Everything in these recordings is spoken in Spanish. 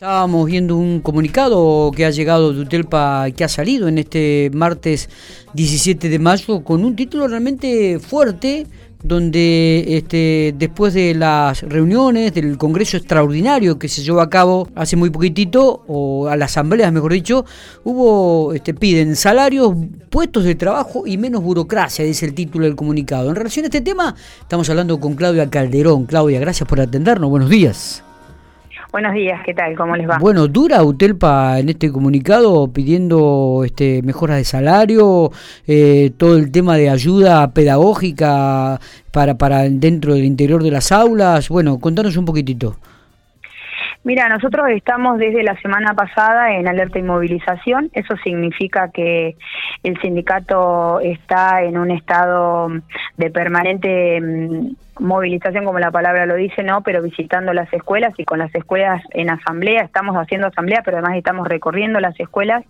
Estábamos viendo un comunicado que ha llegado de Utelpa, que ha salido en este martes 17 de mayo, con un título realmente fuerte, donde este, después de las reuniones del Congreso Extraordinario que se llevó a cabo hace muy poquitito, o a la Asamblea mejor dicho, hubo, este, piden salarios, puestos de trabajo y menos burocracia, dice el título del comunicado. En relación a este tema, estamos hablando con Claudia Calderón. Claudia, gracias por atendernos, buenos días. Buenos días, ¿qué tal? ¿Cómo les va? Bueno, dura Utelpa en este comunicado pidiendo este, mejoras de salario, eh, todo el tema de ayuda pedagógica para, para dentro del interior de las aulas. Bueno, contanos un poquitito. Mira, nosotros estamos desde la semana pasada en alerta y movilización. Eso significa que el sindicato está en un estado de permanente mm, movilización como la palabra lo dice, no, pero visitando las escuelas y con las escuelas en asamblea, estamos haciendo asamblea, pero además estamos recorriendo las escuelas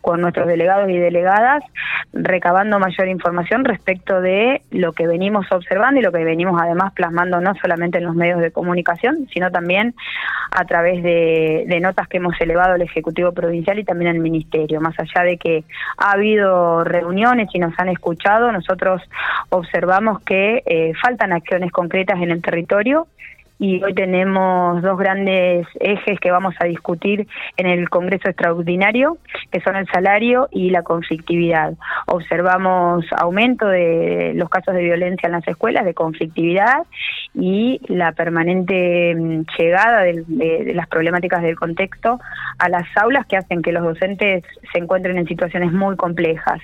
con nuestros delegados y delegadas, recabando mayor información respecto de lo que venimos observando y lo que venimos además plasmando no solamente en los medios de comunicación, sino también a través de, notas que hemos elevado al Ejecutivo Provincial y también al Ministerio. Más allá de que ha habido reuniones y nos han escuchado, nosotros observamos que eh, faltan acciones concretas en el territorio y hoy tenemos dos grandes ejes que vamos a discutir en el Congreso Extraordinario, que son el salario y la conflictividad. Observamos aumento de los casos de violencia en las escuelas, de conflictividad y la permanente mm, llegada de, las problemáticas del contexto a las aulas que hacen que los docentes se encuentren en situaciones muy complejas.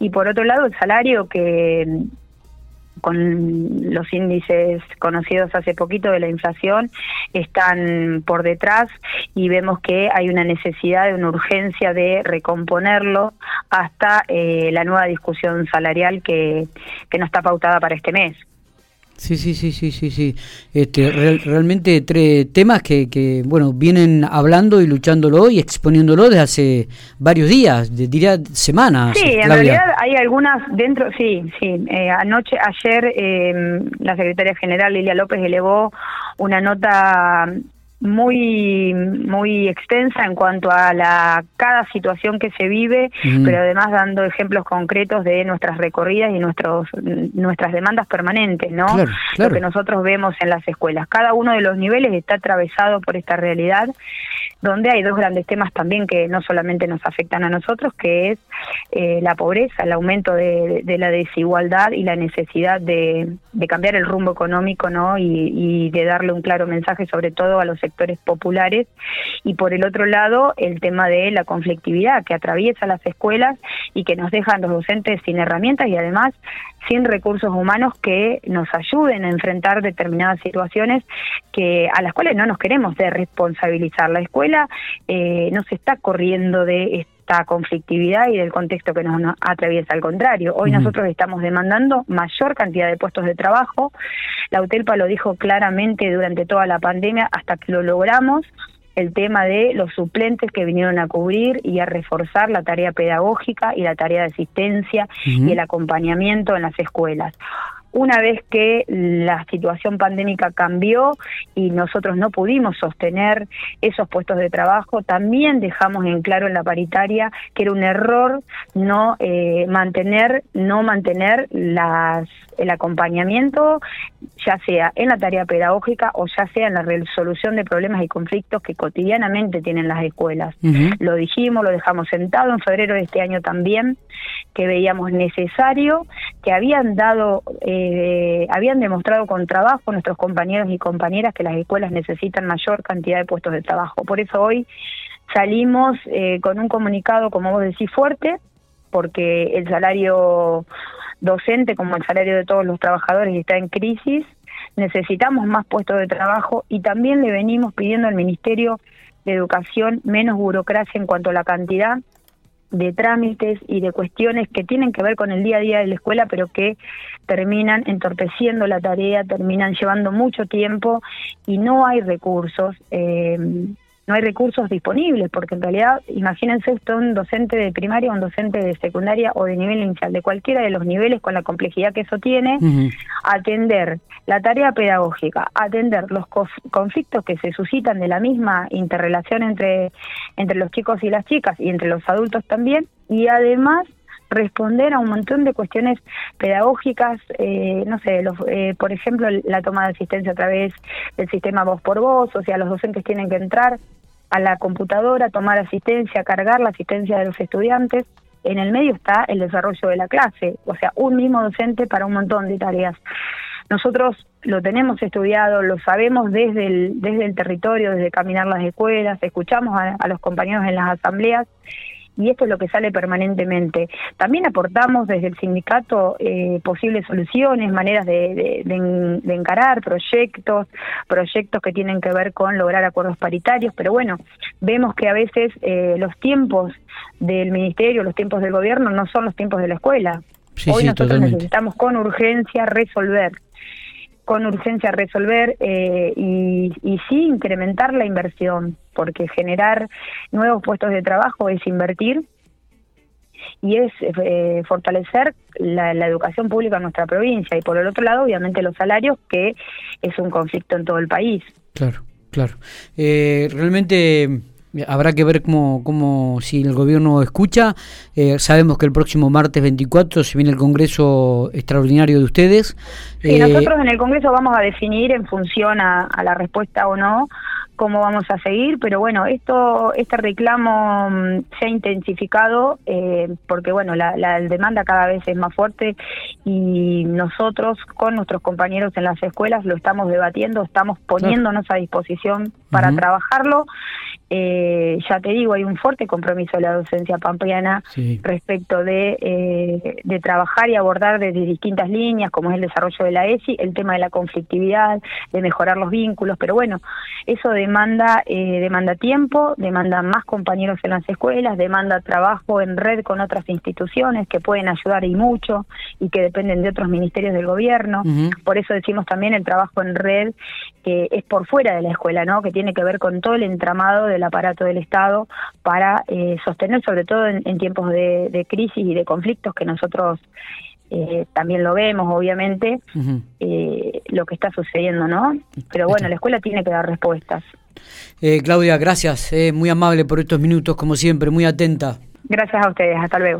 Y por otro lado, el salario que con los índices conocidos hace poquito de la inflación están por detrás y vemos que hay una necesidad, una urgencia de recomponerlo hasta eh, la nueva discusión salarial que, que no está pautada para este mes. Sí, sí, sí, sí, sí, sí. Este, realmente tres temas que, que, bueno, vienen hablando y luchándolo y exponiéndolo desde hace varios días, diría semanas. Sí, en realidad hay algunas dentro, sí, sí. Eh, anoche, ayer, eh, la secretaria general Lilia López elevó una nota muy muy extensa en cuanto a la cada situación que se vive, pero además dando ejemplos concretos de nuestras recorridas y nuestros nuestras demandas permanentes, ¿no? Lo que nosotros vemos en las escuelas. Cada uno de los niveles está atravesado por esta realidad donde hay dos grandes temas también que no solamente nos afectan a nosotros, que es eh, la pobreza, el aumento de, la desigualdad y la necesidad de, cambiar el rumbo económico, ¿no? Y, y de darle un claro mensaje sobre todo a los sectores populares y por el otro lado el tema de la conflictividad que atraviesa las escuelas y que nos dejan los docentes sin herramientas y además sin recursos humanos que nos ayuden a enfrentar determinadas situaciones que a las cuales no nos queremos de responsabilizar. La escuela eh, no se está corriendo de esta conflictividad y del contexto que nos, atraviesa. Al contrario, hoy nosotros estamos demandando mayor cantidad de puestos de trabajo. La UTELPA lo dijo claramente durante toda la pandemia hasta que lo logramos el tema de los suplentes que vinieron a cubrir y a reforzar la tarea pedagógica y la tarea de asistencia y el acompañamiento en las escuelas una vez que la situación pandémica cambió y nosotros no pudimos sostener esos puestos de trabajo, también dejamos en claro en la paritaria que era un error no eh, mantener, no mantener las, el acompañamiento, ya sea en la tarea pedagógica o ya sea en la resolución de problemas y conflictos que cotidianamente tienen las escuelas. Lo dijimos, lo dejamos sentado en febrero de este año también, que veíamos necesario, que habían dado eh, eh, habían demostrado con trabajo nuestros compañeros y compañeras que las escuelas necesitan mayor cantidad de puestos de trabajo. Por eso hoy salimos eh, con un comunicado, como vos decís, fuerte, porque el salario docente, como el salario de todos los trabajadores, está en crisis. Necesitamos más puestos de trabajo y también le venimos pidiendo al Ministerio de Educación menos burocracia en cuanto a la cantidad de trámites y de cuestiones que tienen que ver con el día a día de la escuela, pero que terminan entorpeciendo la tarea, terminan llevando mucho tiempo y no hay recursos. Eh, no hay recursos disponibles, porque en realidad, imagínense usted un docente de primaria, un docente de secundaria o de nivel inicial, de cualquiera de los niveles con la complejidad que eso tiene, atender la tarea pedagógica, atender los conflictos que se suscitan de la misma interrelación entre, entre los chicos y las chicas y entre los adultos también, y además responder a un montón de cuestiones pedagógicas, eh, no sé, los, eh, por ejemplo, la toma de asistencia a través del sistema voz por voz, o sea, los docentes tienen que entrar a la computadora, tomar asistencia, cargar la asistencia de los estudiantes. En el medio está el desarrollo de la clase, o sea, un mismo docente para un montón de tareas. Nosotros lo tenemos estudiado, lo sabemos desde el, desde el territorio, desde caminar las escuelas, escuchamos a los compañeros en las asambleas y esto es lo que sale permanentemente. También aportamos desde el sindicato eh, posibles soluciones, maneras de, encarar proyectos, proyectos que tienen que ver con lograr acuerdos paritarios, pero bueno, vemos que a veces eh, los tiempos del ministerio, los tiempos del gobierno no son los tiempos de la escuela. Hoy nosotros necesitamos con urgencia resolver con urgencia resolver eh, y, y sí incrementar la inversión, porque generar nuevos puestos de trabajo es invertir y es eh, fortalecer la, educación pública en nuestra provincia y por el otro lado obviamente los salarios que es un conflicto en todo el país. Claro, claro. Eh, realmente Habrá que ver cómo, cómo si el gobierno escucha. Eh, sabemos que el próximo martes 24 se viene el Congreso extraordinario de ustedes. Sí, eh, nosotros en el Congreso vamos a definir en función a, la respuesta o no cómo vamos a seguir, pero bueno, esto este reclamo mm, se ha intensificado eh, porque bueno, la, la, demanda cada vez es más fuerte y nosotros con nuestros compañeros en las escuelas lo estamos debatiendo, estamos poniéndonos a disposición para trabajarlo eh, ya te digo, hay un fuerte compromiso de la docencia pampeana respecto de, eh, de trabajar y abordar desde distintas líneas, como es el desarrollo de la ESI, el tema de la conflictividad, de mejorar los vínculos, pero bueno, eso demanda, eh, demanda tiempo, demanda más compañeros en las escuelas, demanda trabajo en red con otras instituciones que pueden ayudar y mucho y que dependen de otros ministerios del gobierno. Por eso decimos también el trabajo en red que es por fuera de la escuela, ¿no? que tiene que ver con todo el entramado de del aparato del Estado para eh, sostener, sobre todo en, tiempos de, crisis y de conflictos que nosotros eh, también lo vemos, obviamente, eh, lo que está sucediendo, ¿no? Pero bueno, la escuela tiene que dar respuestas. Claudia, gracias, muy amable por estos minutos, como siempre, muy atenta. Gracias a ustedes, hasta luego.